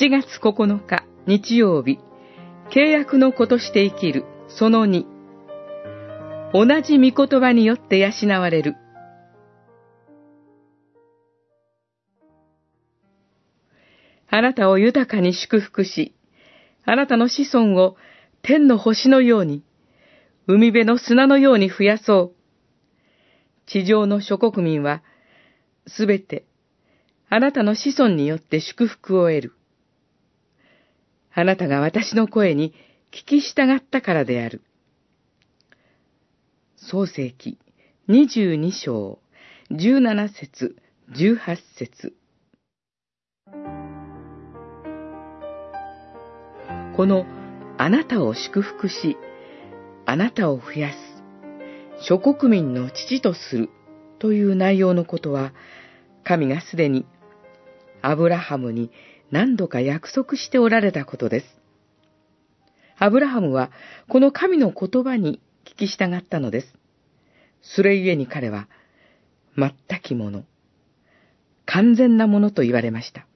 7月9日日曜日、契約の子として生きる、その2。同じ御言葉によって養われる。あなたを豊かに祝福し、あなたの子孫を天の星のように、海辺の砂のように増やそう。地上の諸国民は、すべて、あなたの子孫によって祝福を得る。あなたが私の声に聞き従ったからである。創世記22章17節18節このあなたを祝福し、あなたを増やす、諸国民の父とするという内容のことは、神がすでにアブラハムに何度か約束しておられたことです。アブラハムはこの神の言葉に聞き従ったのです。それゆえに彼は、全きもの、完全なものと言われました。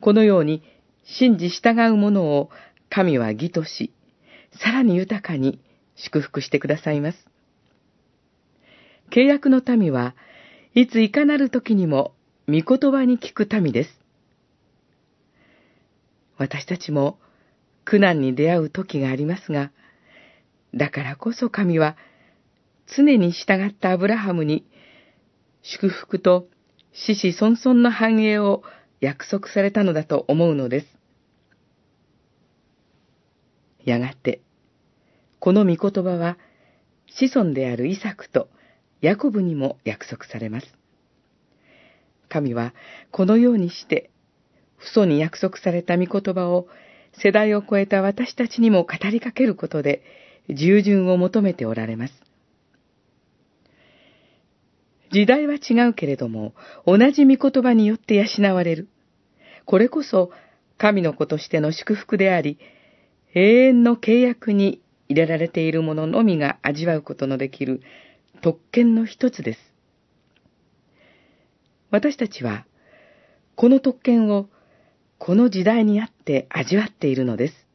このように信じ従う者を神は義とし、さらに豊かに祝福してくださいます。契約の民はいついかなる時にも御言葉に聞く民です。私たちも苦難に出会う時がありますが、だからこそ神は常に従ったアブラハムに祝福と死死孫孫の繁栄を約束されたのだと思うのです。やがて、この御言葉は子孫であるイサクとヤコブにも約束されます。神はこのようにして、父祖に約束された御言葉を世代を超えた私たちにも語りかけることで、従順を求めておられます。時代は違うけれども、同じ御言葉によって養われる。これこそ、神の子としての祝福であり、永遠の契約に入れられているもののみが味わうことのできる特権の一つです。私たちは、この特権をこの時代にあって味わっているのです。